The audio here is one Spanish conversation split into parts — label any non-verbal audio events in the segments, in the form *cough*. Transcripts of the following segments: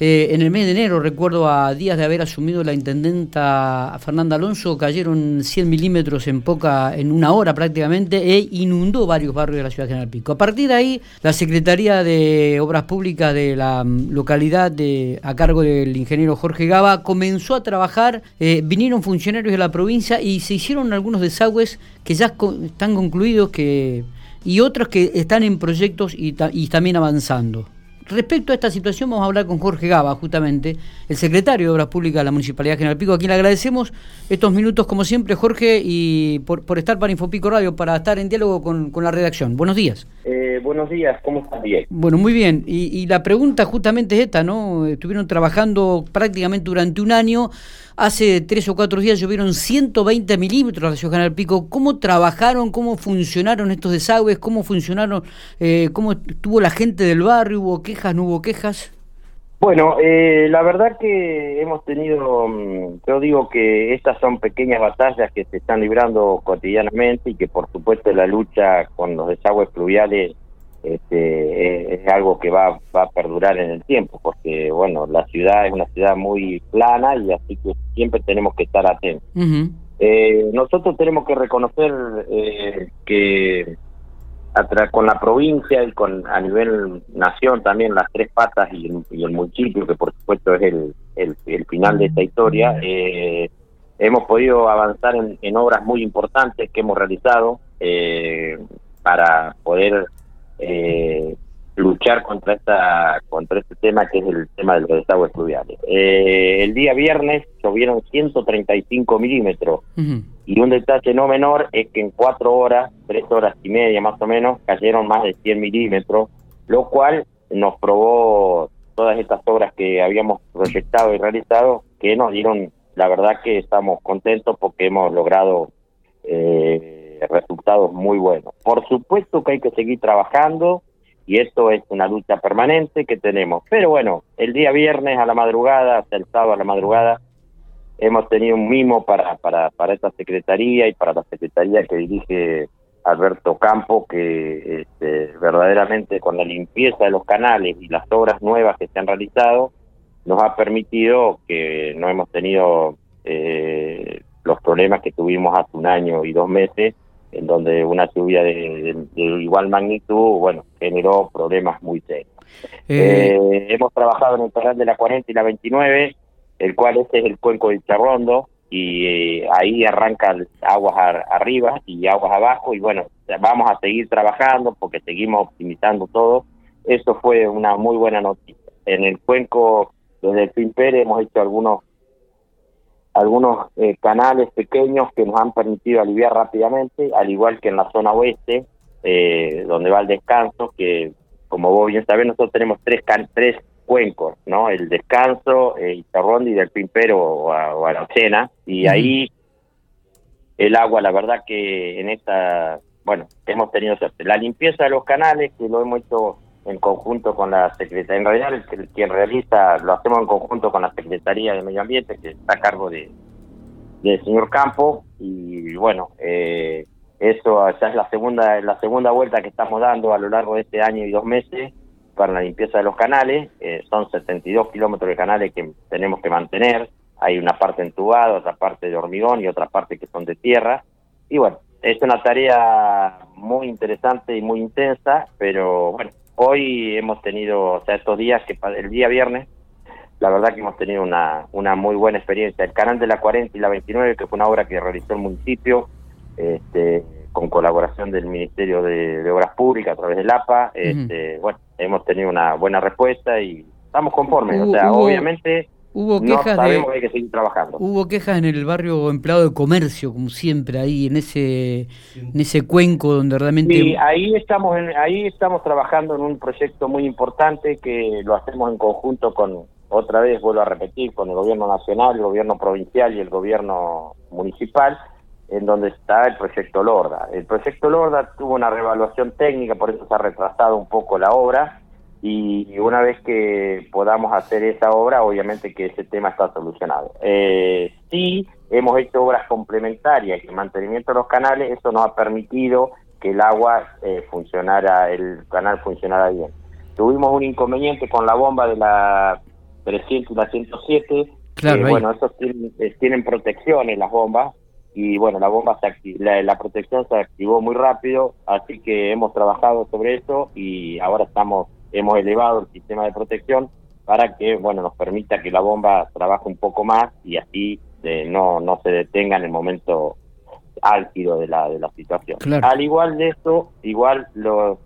Eh, en el mes de enero, recuerdo a días de haber asumido la intendenta Fernanda Alonso, cayeron 100 milímetros en poca, en una hora prácticamente, e inundó varios barrios de la ciudad de General Pico. A partir de ahí, la Secretaría de Obras Públicas de la mm, localidad, de, a cargo del ingeniero Jorge Gaba, comenzó a trabajar, eh, vinieron funcionarios de la provincia y se hicieron algunos desagües que ya están concluidos que, y otros que están en proyectos y, y también avanzando. Respecto a esta situación vamos a hablar con Jorge Gaba, justamente, el secretario de Obras Públicas de la Municipalidad General Pico, a quien le agradecemos estos minutos, como siempre, Jorge, y por, estar para Infopico Radio, para estar en diálogo con, la redacción. Buenos días. Eh, buenos días, ¿cómo estás? Bien. Bueno, muy bien. Y, y la pregunta justamente es esta, ¿no? Estuvieron trabajando prácticamente durante un año Hace tres o cuatro días llovieron 120 milímetros Ciudad General Pico. ¿Cómo trabajaron, cómo funcionaron estos desagües? ¿Cómo funcionaron, eh, cómo estuvo la gente del barrio? ¿Hubo quejas, no hubo quejas? Bueno, eh, la verdad que hemos tenido, mm, yo digo que estas son pequeñas batallas que se están librando cotidianamente y que por supuesto la lucha con los desagües pluviales este, es, algo que va, va a perdurar en el tiempo, porque bueno, la ciudad es una ciudad muy plana y así que siempre tenemos que estar atentos. eh, nosotros tenemos que reconocer eh, que con la provincia y con a nivel nación también las tres patas y el, municipio, que por supuesto es el, el, final de esta historia, eh, hemos podido avanzar en, en, obras muy importantes que hemos realizado eh, para poder eh, luchar contra esta contra este tema que es el tema de los desagües fluviales. Eh, el día viernes llovieron 135 milímetros y un detalle no menor es que en cuatro horas, tres horas y media más o menos, cayeron más de 100 milímetros, lo cual nos probó todas estas obras que habíamos proyectado y realizado, que nos dieron, la verdad que estamos contentos porque hemos logrado eh, resultados muy buenos. Por supuesto que hay que seguir trabajando y esto es una lucha permanente que tenemos. Pero bueno, el día viernes a la madrugada, hasta el sábado a la madrugada, hemos tenido un mimo para, para, para esta secretaría y para la secretaría que dirige Alberto Campo, que este, verdaderamente con la limpieza de los canales y las obras nuevas que se han realizado, nos ha permitido que no hemos tenido eh, los problemas que tuvimos hace un año y dos meses en donde una lluvia de, igual magnitud, bueno, generó problemas muy serios. Eh, eh, hemos trabajado en el canal de la 40 y la 29, el cual este es el cuenco del Charrondo, y eh, ahí arranca aguas arriba y aguas abajo, y bueno, vamos a seguir trabajando porque seguimos optimizando todo. Eso fue una muy buena noticia. En el cuenco, desde el Pimpere, hemos hecho algunos algunos eh, canales pequeños que nos han permitido aliviar rápidamente, al igual que en la zona oeste, eh, donde va el descanso, que como vos bien sabés, nosotros tenemos tres tres cuencos, ¿no? El descanso, el y del Pimpero o a, la Ocena, y ahí el agua, la verdad que en esta, bueno, hemos tenido La limpieza de los canales, que lo hemos hecho en conjunto con la Secretaría, en realidad el, quien realiza, lo hacemos en conjunto con la Secretaría de Medio Ambiente, que está a cargo de del señor Campo, y bueno, eh, eso ya es la segunda, la segunda vuelta que estamos dando a lo largo de este año y dos meses para la limpieza de los canales, eh, son 72 kilómetros de canales que tenemos que mantener, hay una parte entubada, otra parte de hormigón y otra parte que son de tierra, y bueno, es una tarea muy interesante y muy intensa, pero bueno, Hoy hemos tenido, o sea, estos días, que el día viernes, la verdad que hemos tenido una, una muy buena experiencia. El canal de la 40 y la 29, que fue una obra que realizó el municipio, este, con colaboración del Ministerio de, Obras Públicas a través del APA, este, bueno, hemos tenido una buena respuesta y estamos conformes. o sea, obviamente Hubo quejas sabemos que hay que seguir trabajando. Hubo quejas en el barrio empleado de comercio, como siempre, ahí en ese en ese cuenco donde realmente. Sí, ahí estamos ahí estamos trabajando en un proyecto muy importante que lo hacemos en conjunto con otra vez vuelvo a repetir con el gobierno nacional, el gobierno provincial y el gobierno municipal, en donde está el proyecto Lorda. El proyecto Lorda tuvo una revaluación técnica, por eso se ha retrasado un poco la obra y una vez que podamos hacer esa obra, obviamente que ese tema está solucionado. Eh, sí, hemos hecho obras complementarias el mantenimiento de los canales, eso nos ha permitido que el agua eh, funcionara, el canal funcionara bien. Tuvimos un inconveniente con la bomba de la 300 y la 107. Claro, bueno, esos tienen, protección las bombas y bueno, la bomba se la, la, protección se activó muy rápido, así que hemos trabajado sobre eso y ahora estamos hemos elevado el sistema de protección para que bueno nos permita que la bomba trabaje un poco más y así eh, no no se detenga en el momento álgido de la de la situación. Al igual de esto, igual los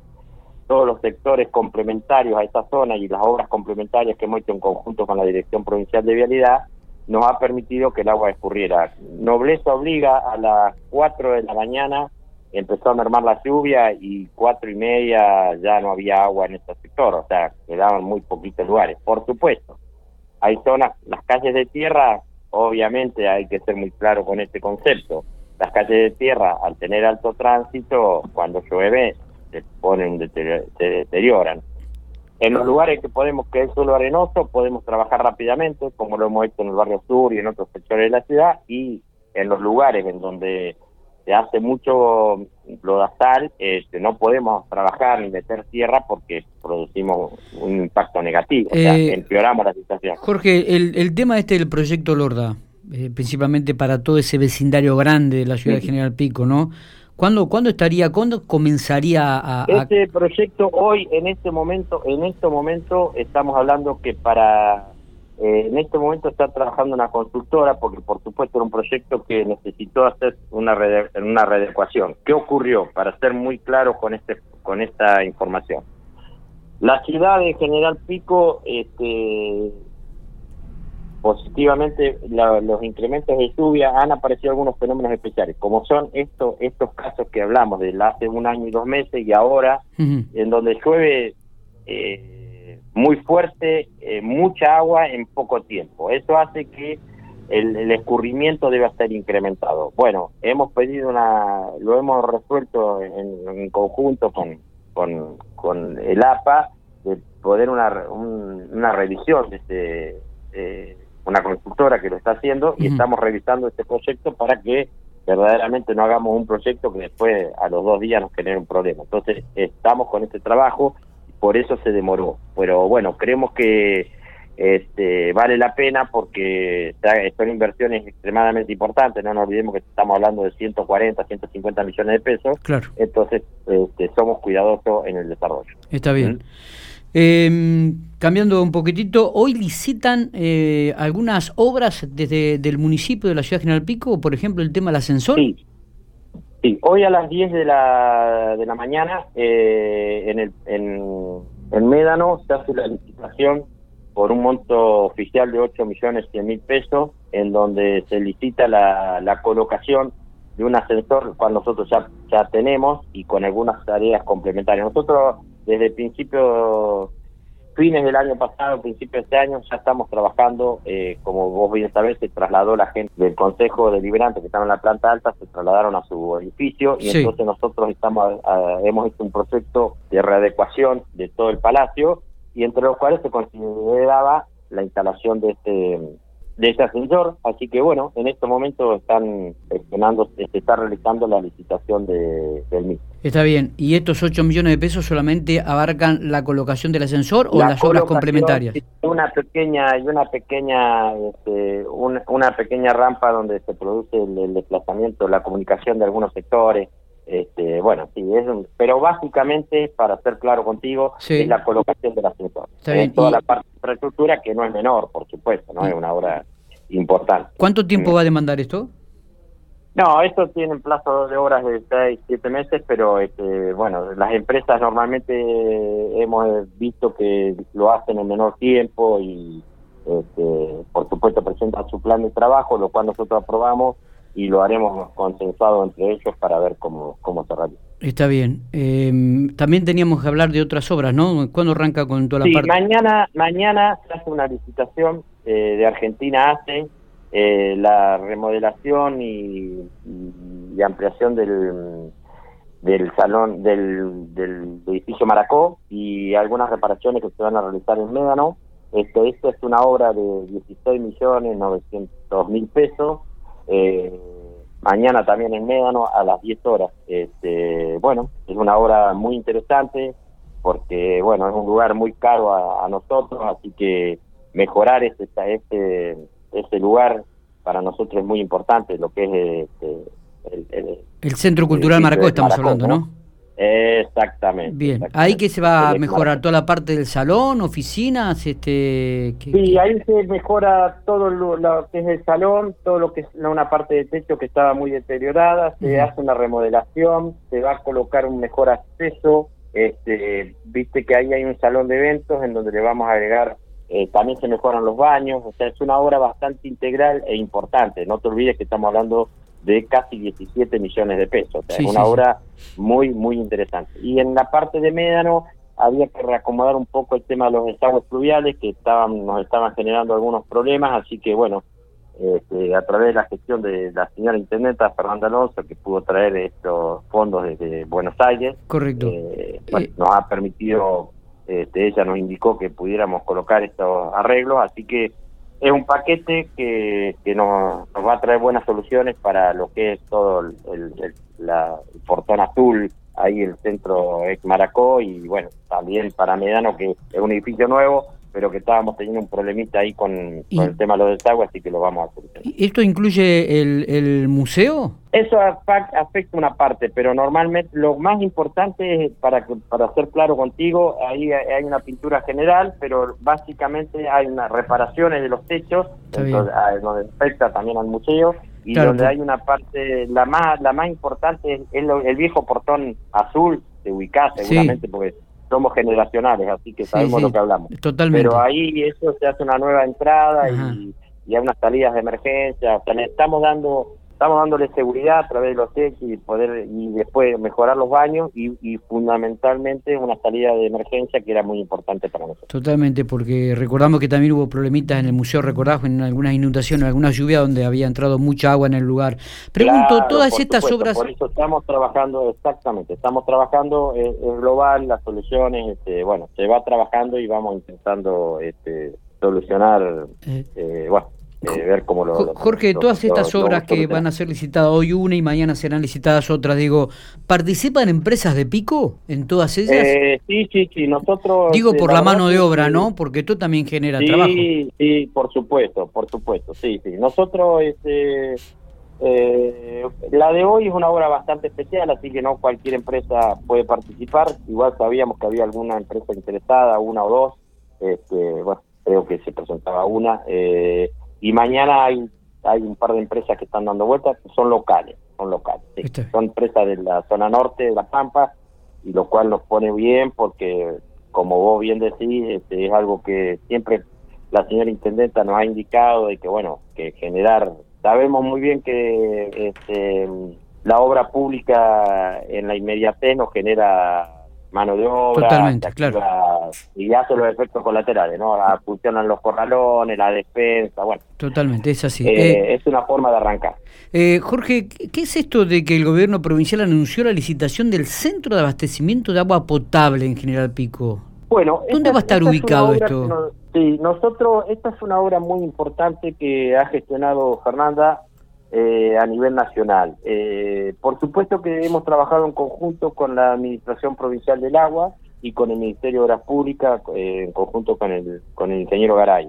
todos los sectores complementarios a esta zona y las obras complementarias que hemos hecho en conjunto con la Dirección Provincial de Vialidad nos ha permitido que el agua escurriera. Nobleza obliga a las 4 de la mañana empezó a mermar la lluvia y cuatro y media ya no había agua en este sector, o sea, quedaban muy poquitos lugares. Por supuesto, hay zonas, las calles de tierra, obviamente hay que ser muy claro con este concepto. Las calles de tierra, al tener alto tránsito, cuando llueve, se ponen, se deterioran. En los lugares que podemos que es suelo arenoso, podemos trabajar rápidamente, como lo hemos hecho en el barrio sur y en otros sectores de la ciudad, y en los lugares en donde se hace mucho lodazal, este, no podemos trabajar ni meter tierra porque producimos un impacto negativo, o sea, eh, empeoramos la situación. Jorge, el, el tema este del proyecto Lorda, eh, principalmente para todo ese vecindario grande de la ciudad de General Pico, ¿no? ¿Cuándo, ¿Cuándo estaría, cuándo comenzaría a, Este proyecto hoy, en este momento, en este momento estamos hablando que para eh, en este momento está trabajando una constructora porque por supuesto era un proyecto que necesitó hacer una una readecuación. ¿Qué ocurrió? Para ser muy claro con este con esta información. La ciudad de General Pico este positivamente los incrementos de lluvia han aparecido algunos fenómenos especiales, como son estos estos casos que hablamos de hace un año y dos meses y ahora, en donde llueve eh, muy fuerte, eh, mucha agua en poco tiempo. Eso hace que el, escurrimiento deba estar incrementado. Bueno, hemos pedido una, lo hemos resuelto en, conjunto con, con, el APA de poder una, una revisión de este, eh, una constructora que lo está haciendo y estamos revisando este proyecto para que verdaderamente no hagamos un proyecto que después a los dos días nos genere un problema. Entonces estamos con este trabajo por eso se demoró. Pero bueno, creemos que este, vale la pena porque son inversiones extremadamente importantes, no nos olvidemos que estamos hablando de 140, 150 millones de pesos, claro. entonces este, somos cuidadosos en el desarrollo. Está bien. ¿Mm? Em, cambiando un poquitito, hoy licitan eh, algunas obras desde del municipio de la ciudad de General Pico, por ejemplo el tema del ascensor. Sí, Sí, hoy a las 10 de la, de la mañana eh, en, el, en, Médano se hace la licitación por un monto oficial de 8 millones 100 mil pesos, en donde se licita la, la colocación de un ascensor, cual nosotros ya, ya tenemos, y con algunas tareas complementarias. Nosotros desde el principio fines del año pasado, principios de este año, ya estamos trabajando, eh, como vos bien sabés, se trasladó la gente del Consejo Deliberante que estaba en la planta alta, se trasladaron a su edificio y entonces nosotros estamos hemos hecho un proyecto de readecuación de todo el palacio y entre los cuales se consideraba la instalación de este de ese ascensor, así que bueno, en este momento están gestionando, se está realizando la licitación de, del mismo. Está bien, ¿y estos 8 millones de pesos solamente abarcan la colocación del ascensor o las obras complementarias? Una pequeña, y una pequeña, este, una, pequeña rampa donde se produce el, desplazamiento, la comunicación de algunos sectores, este, bueno, sí, es pero básicamente, para ser claro contigo, es la colocación del ascensor. Está toda la parte de infraestructura que no es menor, por supuesto, no es una obra importante. ¿Cuánto tiempo va a demandar esto? No, esto tiene un plazo de obras de 6, 7 meses, pero este, bueno, las empresas normalmente hemos visto que lo hacen en menor tiempo y este, por supuesto presentan su plan de trabajo, lo cual nosotros aprobamos y lo haremos consensuado entre ellos para ver cómo, cómo se realiza. Está bien. Eh, también teníamos que hablar de otras obras, ¿no? ¿Cuándo arranca con toda la sí, parte? mañana, mañana se hace una licitación eh, de Argentina hace eh, la remodelación y, ampliación del, del salón del, del edificio Maracó y algunas reparaciones que se van a realizar en Médano. Esto, esto es una obra de 16 millones 900 mil pesos eh, mañana también en Médano a las 10 horas. Este, bueno, es una obra muy interesante porque, bueno, es un lugar muy caro a, nosotros, así que mejorar este, este, este lugar para nosotros es muy importante, lo que es este, el, Centro Cultural Maracó, estamos hablando, ¿no? Exactamente. Bien, ahí que se va a mejorar toda la parte del salón, oficinas, este. sí, ahí se mejora todo lo, que es el salón, todo lo que es una parte de techo que estaba muy deteriorada, se hace una remodelación, se va a colocar un mejor acceso, este, viste que ahí hay un salón de eventos en donde le vamos a agregar eh, también se mejoran los baños, o sea, es una obra bastante integral e importante. No te olvides que estamos hablando de casi 17 millones de pesos. es una obra muy, muy interesante. Y en la parte de Médano había que reacomodar un poco el tema de los desagües fluviales que estaban nos estaban generando algunos problemas, así que bueno, este, a través de la gestión de la señora intendenta Fernanda Alonso, que pudo traer estos fondos desde Buenos Aires, correcto eh, eh, nos ha permitido, este, ella nos indicó que pudiéramos colocar estos arreglos, así que es un paquete que, que nos, va a traer buenas soluciones para lo que es todo el, la, portón azul, ahí el centro ex Maracó y bueno, también para Medano que es un edificio nuevo, pero que estábamos teniendo un problemita ahí con, el tema de los desagües, así que lo vamos a solucionar. ¿Esto incluye el, el museo? Eso afecta una parte, pero normalmente lo más importante es, para, para ser claro contigo, ahí hay una pintura general, pero básicamente hay unas reparaciones de los techos, entonces, ah, donde afecta también al museo, y donde hay una parte, la más la más importante es, el viejo portón azul, de ubicás seguramente, porque somos generacionales, así que sabemos lo que hablamos. Totalmente. Pero ahí eso se hace una nueva entrada y, y, hay unas salidas de emergencia, o sea, le estamos dando estamos dándole seguridad a través de los techos y poder y después mejorar los baños y, fundamentalmente una salida de emergencia que era muy importante para nosotros. Totalmente, porque recordamos que también hubo problemitas en el museo, recordás, en algunas inundaciones, en alguna lluvia donde había entrado mucha agua en el lugar. Pregunto, todas estas obras... Por eso estamos trabajando, exactamente, estamos trabajando en, global, las soluciones, este, bueno, se va trabajando y vamos intentando este, solucionar, eh, eh bueno, eh, ver cómo lo... Jorge, todas estas obras que van a ser licitadas hoy una y mañana serán licitadas otras, digo, ¿participan empresas de pico en todas ellas? Eh, sí, sí, sí, nosotros... Digo por la, mano de obra, ¿no? Porque esto también genera trabajo. Sí, sí, por supuesto, por supuesto, sí, sí. Nosotros, este, eh, la de hoy es una obra bastante especial, así que no cualquier empresa puede participar. Igual sabíamos que había alguna empresa interesada, una o dos. Este, bueno, creo que se presentaba una. Eh, y mañana hay hay un par de empresas que están dando vueltas, son locales, son locales, son empresas de la zona norte de La Pampa, y lo cual nos pone bien porque, como vos bien decís, este, es algo que siempre la señora intendenta nos ha indicado de que, bueno, que generar, sabemos muy bien que este, la obra pública en la inmediatez nos genera mano de obra, Totalmente, claro. Y hace los efectos colaterales, ¿no? Funcionan los corralones, la defensa, bueno. Totalmente, es así. Eh, eh, es una forma de arrancar. Eh, Jorge, ¿qué es esto de que el gobierno provincial anunció la licitación del centro de abastecimiento de agua potable en General Pico? Bueno, ¿dónde va a estar ubicado esto? sí, nosotros, esta es una obra muy importante que ha gestionado Fernanda eh, a nivel nacional. Eh, por supuesto que hemos trabajado en conjunto con la Administración Provincial del Agua y con el Ministerio de Obras Públicas, eh, en conjunto con el, con el ingeniero Garay.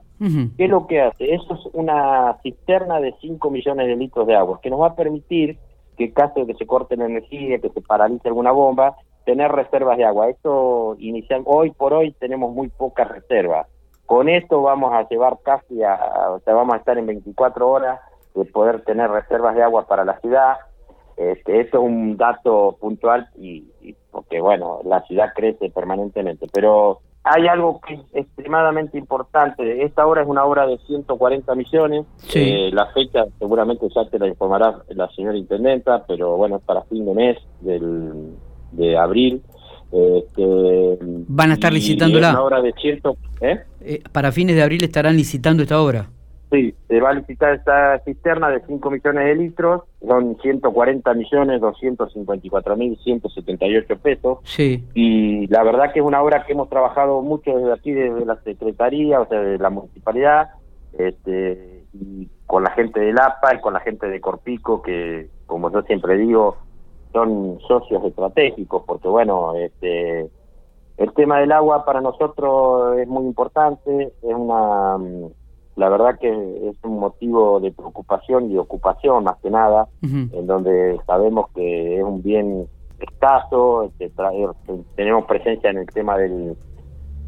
¿Qué es lo que hace? Eso es una cisterna de 5 millones de litros de agua, que nos va a permitir que en caso de que se corte la energía, que se paralice alguna bomba, tener reservas de agua. Esto inicial, hoy por hoy tenemos muy pocas reservas. Con esto vamos a llevar casi a, o sea, vamos a estar en 24 horas de poder tener reservas de agua para la ciudad. Este, eso es un dato puntual y, porque, bueno, la ciudad crece permanentemente. Pero hay algo que es extremadamente importante. Esta obra es una obra de 140 millones. Eh, la fecha seguramente ya te la informará la señora intendenta, pero bueno, es para fin de mes del, de abril. Este, Van a estar licitándola. Una obra de ciento, ¿eh? ¿eh? para fines de abril estarán licitando esta obra. Sí, se va a licitar esta cisterna de 5 millones de litros, son 140 millones 254 mil 178 pesos. Sí. Y la verdad que es una obra que hemos trabajado mucho desde aquí, desde la Secretaría, o sea, de la Municipalidad, este, y con la gente del APA y con la gente de Corpico, que como yo siempre digo, son socios estratégicos, porque bueno, este El tema del agua para nosotros es muy importante, es una, la verdad que es un motivo de preocupación y ocupación más que nada, en donde sabemos que es un bien escaso, este, tenemos presencia en el tema del,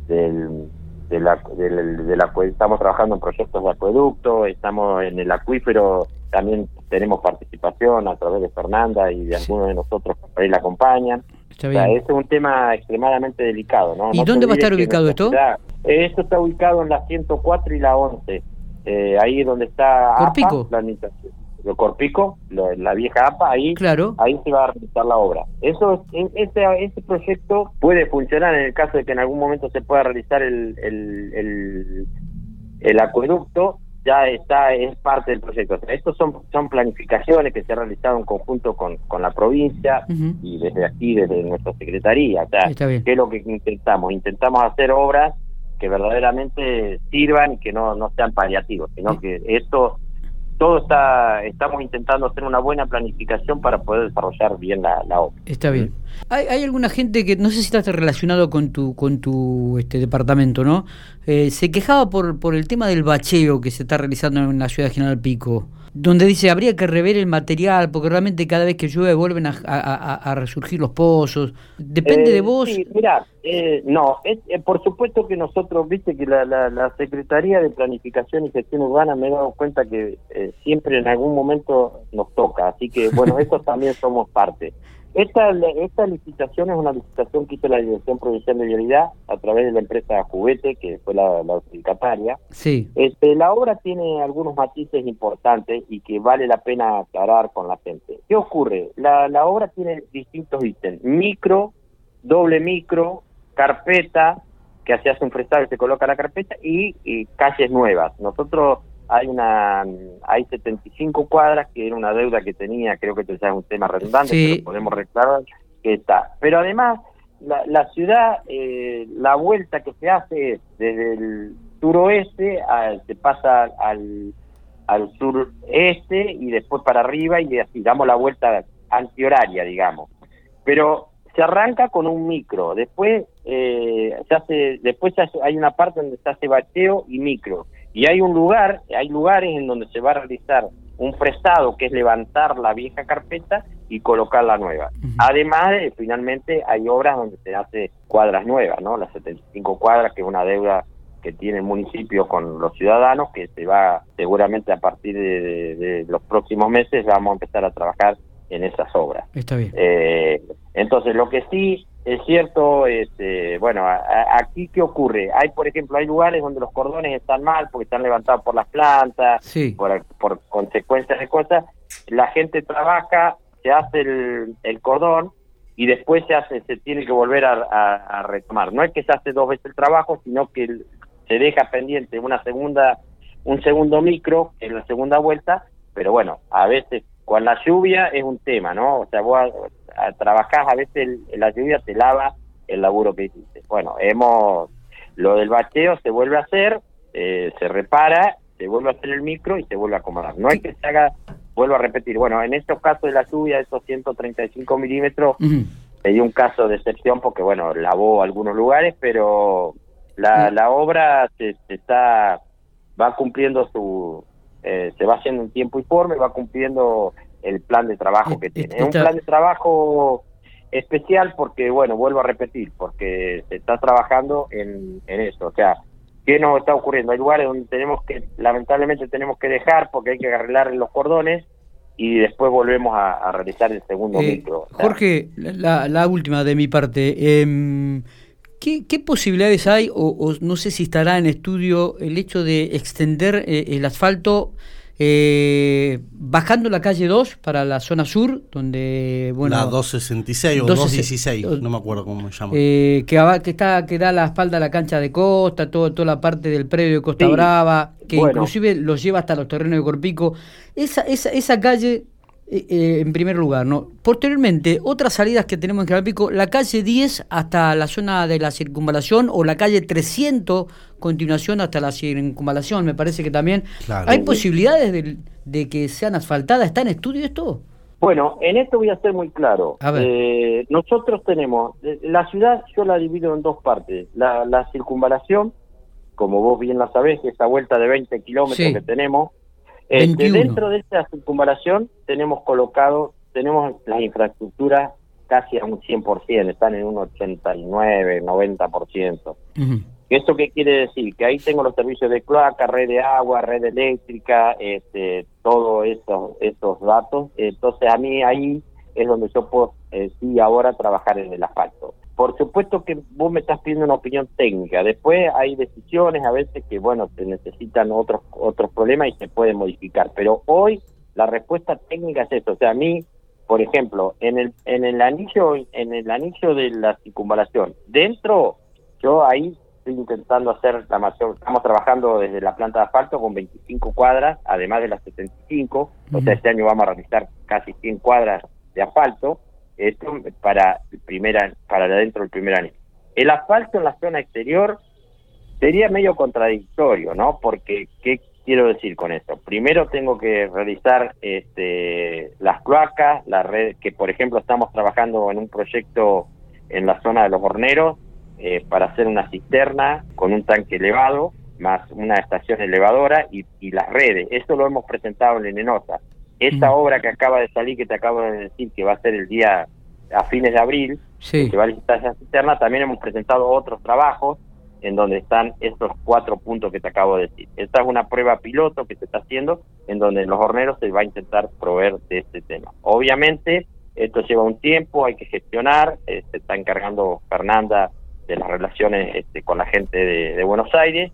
del de la, de la, estamos trabajando en proyectos de acueducto, estamos en el acuífero, también tenemos participación a través de Fernanda y de algunos de nosotros que ahí la acompañan. Está es un tema extremadamente delicado. ¿no? ¿Y dónde va a estar ubicado esto? Esto está ubicado en la 104 y la 11, eh, ahí donde está Corpico. APA, la lo Corpico, la vieja APA, ahí, claro. ahí se va a realizar la obra. Eso, ese, ese proyecto puede funcionar en el caso de que en algún momento se pueda realizar el, el, el, acueducto, ya está, es parte del proyecto. estos son, son planificaciones que se han realizado en conjunto con, con la provincia y desde aquí, desde nuestra secretaría. O sea, ¿qué es lo que intentamos? Intentamos hacer obras que verdaderamente sirvan y que no, no sean paliativos, sino que esto todo está, estamos intentando hacer una buena planificación para poder desarrollar bien la, obra. Está bien. Hay, hay, alguna gente que, no sé si está relacionado con tu, con tu este departamento, ¿no? Eh, se quejaba por, por el tema del bacheo que se está realizando en la ciudad de General Pico donde dice habría que rever el material, porque realmente cada vez que llueve vuelven a, resurgir los pozos. Depende de eh, vos. Sí, mira, eh, no, eh, por supuesto que nosotros, viste que la, la, Secretaría de Planificación y Gestión Urbana me he dado cuenta que siempre en algún momento nos toca, así que bueno, *laughs* eso también somos parte. Esta, esta licitación es una licitación que hizo la Dirección Provincial de Vialidad a través de la empresa Juguete, que fue la, la adjudicataria. Sí. Este, la obra tiene algunos matices importantes y que vale la pena aclarar con la gente. ¿Qué ocurre? La, la obra tiene distintos ítems. Micro, doble micro, carpeta, que se hace un fresado y se coloca la carpeta, y, y calles nuevas. Nosotros hay una hay 75 cuadras que era una deuda que tenía creo que es un tema redundante pero podemos reclamar que está. Pero además la, la ciudad eh, la vuelta que se hace es desde el suroeste se pasa al al sureste y después para arriba y así damos la vuelta antihoraria digamos. Pero se arranca con un micro después eh, se hace después hay una parte donde se hace bacheo y micro y hay un lugar, hay lugares en donde se va a realizar un prestado que es levantar la vieja carpeta y colocar la nueva. Además, de, finalmente hay obras donde se hace cuadras nuevas, ¿no? Las 75 cuadras, que es una deuda que tiene el municipio con los ciudadanos, que se va seguramente a partir de, los próximos meses, vamos a empezar a trabajar en esas obras. Está bien. Eh, entonces, lo que sí es cierto, este, bueno, aquí qué ocurre? Hay, por ejemplo, hay lugares donde los cordones están mal porque están levantados por las plantas, por, por consecuencias de cosas. La gente trabaja, se hace el, el cordón y después se hace, se tiene que volver a, retomar. No es que se hace dos veces el trabajo, sino que se deja pendiente una segunda, un segundo micro en la segunda vuelta, pero bueno, a veces con la lluvia es un tema, ¿no? O sea, vos trabajás, a veces la lluvia te lava el laburo que hiciste. Bueno, hemos, lo del bacheo se vuelve a hacer, eh, se repara, se vuelve a hacer el micro y se vuelve a acomodar. No hay que se haga, vuelvo a repetir, bueno, en estos casos de la lluvia, esos 135 milímetros, hay un caso de excepción porque, bueno, lavó algunos lugares, pero la, la obra se, está, va cumpliendo su, eh, se va haciendo en tiempo y forma, va cumpliendo el plan de trabajo que tiene. Es un plan de trabajo especial porque, bueno, vuelvo a repetir, porque se está trabajando en, en eso. O sea, ¿qué nos está ocurriendo? Hay lugares donde tenemos que, lamentablemente tenemos que dejar porque hay que arreglar los cordones y después volvemos a, realizar el segundo eh, micro. Jorge, la, la, última de mi parte. Eh, ¿qué, ¿qué, posibilidades hay, o, no sé si estará en estudio, el hecho de extender eh, el asfalto eh, bajando la calle 2 para la zona sur, donde, bueno... La 266 o 216, no me acuerdo cómo se llama. Eh, que, que, está, que da la espalda a la cancha de Costa, todo, toda la parte del predio de Costa Brava, que inclusive los lleva hasta los terrenos de Corpico. Esa, esa, esa calle eh, eh, en primer lugar, ¿no? Posteriormente, otras salidas que tenemos en General Pico, la calle 10 hasta la zona de la circunvalación o la calle 300, continuación hasta la circunvalación, me parece que también. ¿Hay posibilidades de, que sean asfaltadas? ¿Está en estudio esto? Bueno, en esto voy a ser muy claro. Eh, nosotros tenemos, eh, la ciudad yo la divido en dos partes. La, circunvalación, como vos bien la sabés, esa vuelta de 20 kilómetros que tenemos. Este, dentro de esta circunvalación tenemos colocado, tenemos las infraestructuras casi a un 100%, están en un 89, 90%. ¿Esto qué quiere decir? Que ahí tengo los servicios de cloaca, red de agua, red eléctrica, este, todos esos, esos datos. Entonces a mí ahí es donde yo puedo, eh, sí, ahora trabajar en el asfalto. Por supuesto que vos me estás pidiendo una opinión técnica. Después hay decisiones a veces que, bueno, se necesitan otros otros problemas y se pueden modificar. Pero hoy la respuesta técnica es esto. O sea, a mí, por ejemplo, en el en el anillo en el anillo de la circunvalación, dentro yo ahí estoy intentando hacer la mayor, estamos trabajando desde la planta de asfalto con 25 cuadras, además de las 75, o sea, este año vamos a realizar casi 100 cuadras de asfalto, esto para el primer para dentro del primer año. El asfalto en la zona exterior sería medio contradictorio, ¿no? Porque, ¿qué quiero decir con esto? Primero tengo que realizar este, las cloacas, la red, que por ejemplo estamos trabajando en un proyecto en la zona de los horneros, eh, para hacer una cisterna con un tanque elevado, más una estación elevadora y, las redes. Esto lo hemos presentado en Enenosa. Esta obra que acaba de salir, que te acabo de decir que va a ser el día a fines de abril, que va a licitar esa cisterna, también hemos presentado otros trabajos en donde están estos cuatro puntos que te acabo de decir. Esta es una prueba piloto que se está haciendo en donde los horneros se va a intentar proveer de este tema. Obviamente, esto lleva un tiempo, hay que gestionar, eh, se está encargando Fernanda de las relaciones este, con la gente de, Buenos Aires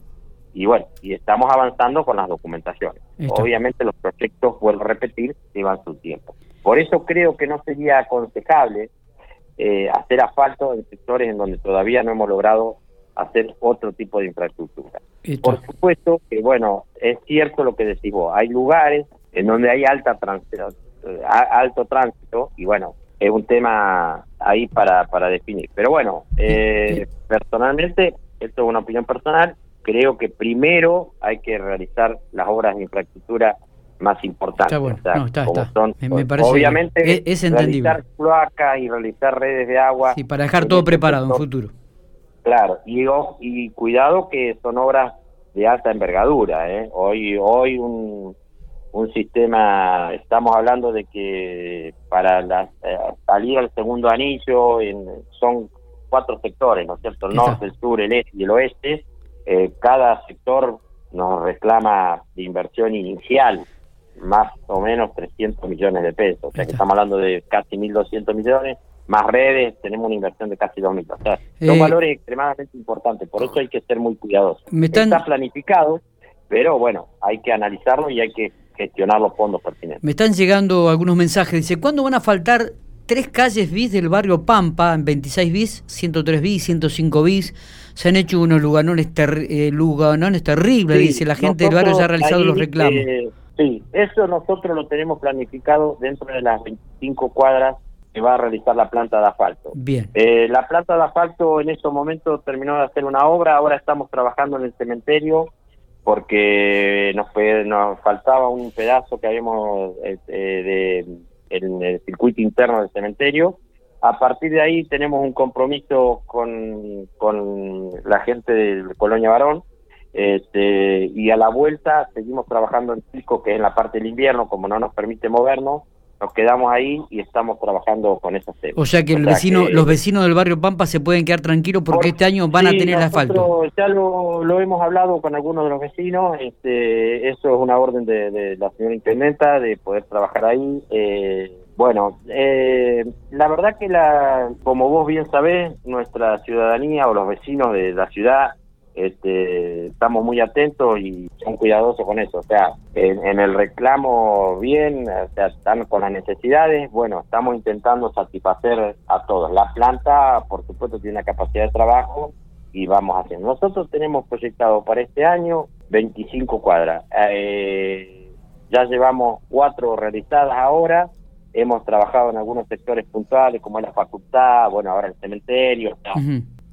y bueno, y estamos avanzando con las documentaciones. Obviamente los proyectos, vuelvo a repetir, llevan su tiempo. Por eso creo que no sería aconsejable eh, hacer asfalto en sectores en donde todavía no hemos logrado hacer otro tipo de infraestructura. Por supuesto que, bueno, es cierto lo que decís vos, hay lugares en donde hay alta eh, alto tránsito y bueno, es un tema ahí para, para definir. Pero bueno, eh, personalmente, esto es una opinión personal, creo que primero hay que realizar las obras de infraestructura más importantes. me, parece obviamente, es, realizar cloacas y realizar redes de agua. Y para dejar todo preparado en futuro. Claro, y, y cuidado que son obras de alta envergadura. ¿eh? Hoy, hoy un un sistema, estamos hablando de que para la, eh, salir al segundo anillo en, son cuatro sectores, ¿no es cierto? El norte, el sur, el este y el oeste. Eh, cada sector nos reclama de inversión inicial más o menos 300 millones de pesos. O sea que estamos hablando de casi 1.200 millones. Más redes, tenemos una inversión de casi 2.000. O sea, son eh, valores extremadamente importantes. Por eso hay que ser muy cuidadosos. Está planificado, pero bueno, hay que analizarlo y hay que gestionar los fondos pertinentes. Me están llegando algunos mensajes. Dice, ¿cuándo van a faltar tres calles bis del barrio Pampa, en 26 bis, 103 bis, 105 bis? Se han hecho unos luganones, eh, luganones terribles, dice la gente del barrio ya ha realizado los reclamos. Eh, sí, eso nosotros lo tenemos planificado dentro de las 25 cuadras que va a realizar la planta de asfalto. Bien. Eh, la planta de asfalto en estos momentos terminó de hacer una obra, ahora estamos trabajando en el cementerio porque nos, nos faltaba un pedazo que habíamos este, de, en el circuito interno del cementerio. A partir de ahí tenemos un compromiso con, con la gente del Colonia Barón este, y a la vuelta seguimos trabajando en Pico, que es en la parte del invierno, como no nos permite movernos, nos quedamos ahí y estamos trabajando con esos temas. O sea que, el vecino, los vecinos del barrio Pampa se pueden quedar tranquilos porque este año van a tener asfalto. Ya lo, lo, hemos hablado con algunos de los vecinos, este, eso es una orden de, la señora intendenta de poder trabajar ahí. Eh, bueno, eh, la verdad que la, como vos bien sabés, nuestra ciudadanía o los vecinos de la ciudad este, estamos muy atentos y son cuidadosos con eso. O sea, en, el reclamo bien, o sea, están con las necesidades, bueno, estamos intentando satisfacer a todos. La planta, por supuesto, tiene una capacidad de trabajo y vamos haciendo. Nosotros tenemos proyectado para este año 25 cuadras. Eh, ya llevamos cuatro realizadas ahora. Hemos trabajado en algunos sectores puntuales, como la facultad, bueno, ahora el cementerio.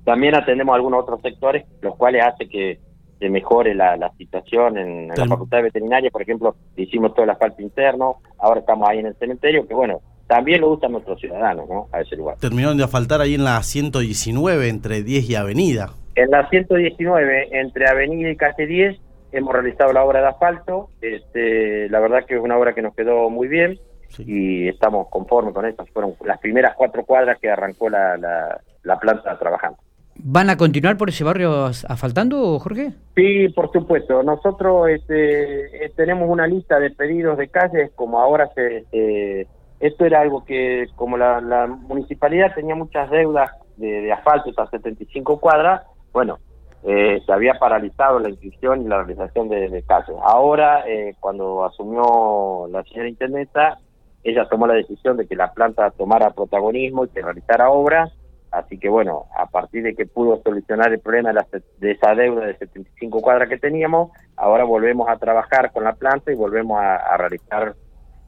También atendemos algunos otros sectores, los cuales hace que se mejore la, situación en, la Facultad de Veterinaria, por ejemplo, hicimos todo el asfalto interno, ahora estamos ahí en el cementerio, que bueno, también lo usan nuestros ciudadanos, ¿no? A ese lugar. Terminaron de asfaltar ahí en la 119, entre 10 y Avenida. En la 119, entre Avenida y Calle 10, hemos realizado la obra de asfalto. Este, la verdad que es una obra que nos quedó muy bien y estamos conformes con esto. Fueron las primeras cuatro cuadras que arrancó la, la, planta trabajando. ¿Van a continuar por ese barrio asfaltando, Jorge? Sí, por supuesto. Nosotros este, eh, tenemos una lista de pedidos de calles, como ahora se... Este, esto era algo que, como la, municipalidad tenía muchas deudas de, asfalto, estas 75 cuadras, bueno, eh, se había paralizado la inscripción y la realización de, de calles. Ahora, eh, cuando asumió la señora intendenta, ella tomó la decisión de que la planta tomara protagonismo y que realizara obras, así que bueno, a partir de que pudo solucionar el problema de, esa deuda de 75 cuadras que teníamos, ahora volvemos a trabajar con la planta y volvemos a, realizar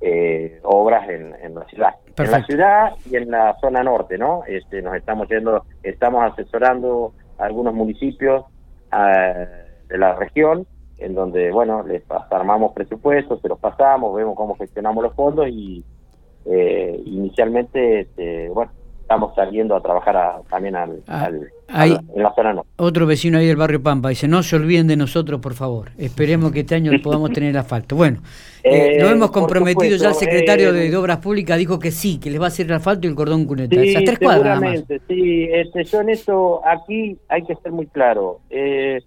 eh, obras en, la ciudad. En la ciudad y en la zona norte, ¿no? Este, nos estamos yendo, estamos asesorando a algunos municipios eh, de la región en donde, bueno, les armamos presupuestos, se los pasamos, vemos cómo gestionamos los fondos y eh, inicialmente, este, bueno, estamos saliendo a trabajar también al, ah, en la zona norte. Otro vecino ahí del barrio Pampa dice, no se olviden de nosotros, por favor. Esperemos que este año *laughs* podamos tener asfalto. Bueno, eh, lo hemos comprometido ya el secretario de, Obras Públicas dijo que sí, que les va a hacer el asfalto y el cordón cuneta. Sí, Esas tres cuadras. Sí, este, yo en eso, aquí hay que ser muy claro. Eh,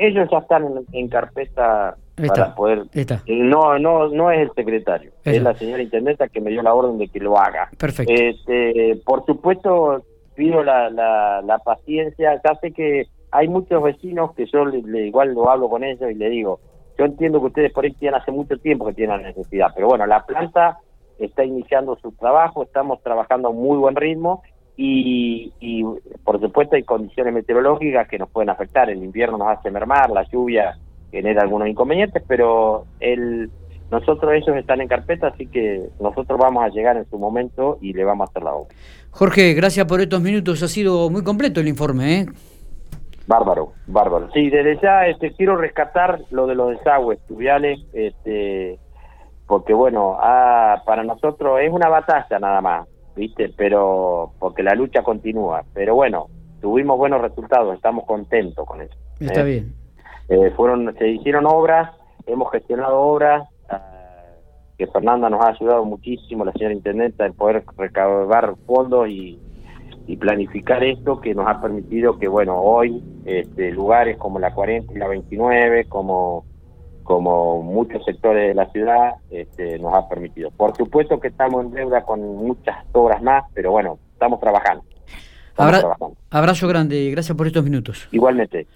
ellos ya están en, carpeta para poder no no no es el secretario es la señora intendenta que me dio la orden de que lo haga. Perfecto. Este, por supuesto pido la, la, paciencia. Ya sé que hay muchos vecinos que yo le, igual lo hablo con ellos y le digo yo entiendo que ustedes por ahí tienen hace mucho tiempo que tienen la necesidad pero bueno la planta está iniciando su trabajo estamos trabajando a muy buen ritmo y, por supuesto hay condiciones meteorológicas que nos pueden afectar. El invierno nos hace mermar, la lluvia genera algunos inconvenientes, pero el, nosotros ellos están en carpeta, así que nosotros vamos a llegar en su momento y le vamos a hacer la obra. Jorge, gracias por estos minutos, ha sido muy completo el informe, ¿eh? Bárbaro, bárbaro. Sí, desde ya este, quiero rescatar lo de los desagües fluviales, este, porque bueno, ah, para nosotros es una batalla nada más. ¿Viste? Pero porque la lucha continúa. Pero bueno, tuvimos buenos resultados, estamos contentos con eso. Está ¿eh? bien. Eh, fueron, se hicieron obras, hemos gestionado obras, ah, que Fernanda nos ha ayudado muchísimo, la señora intendenta, en poder recabar fondos y, y planificar esto que nos ha permitido que, bueno, hoy este, lugares como la 40 y la 29, como como muchos sectores de la ciudad este, nos ha permitido. Por supuesto que estamos en deuda con muchas obras más, pero bueno, estamos trabajando. trabajando. Abrazo grande y gracias por estos minutos. Igualmente.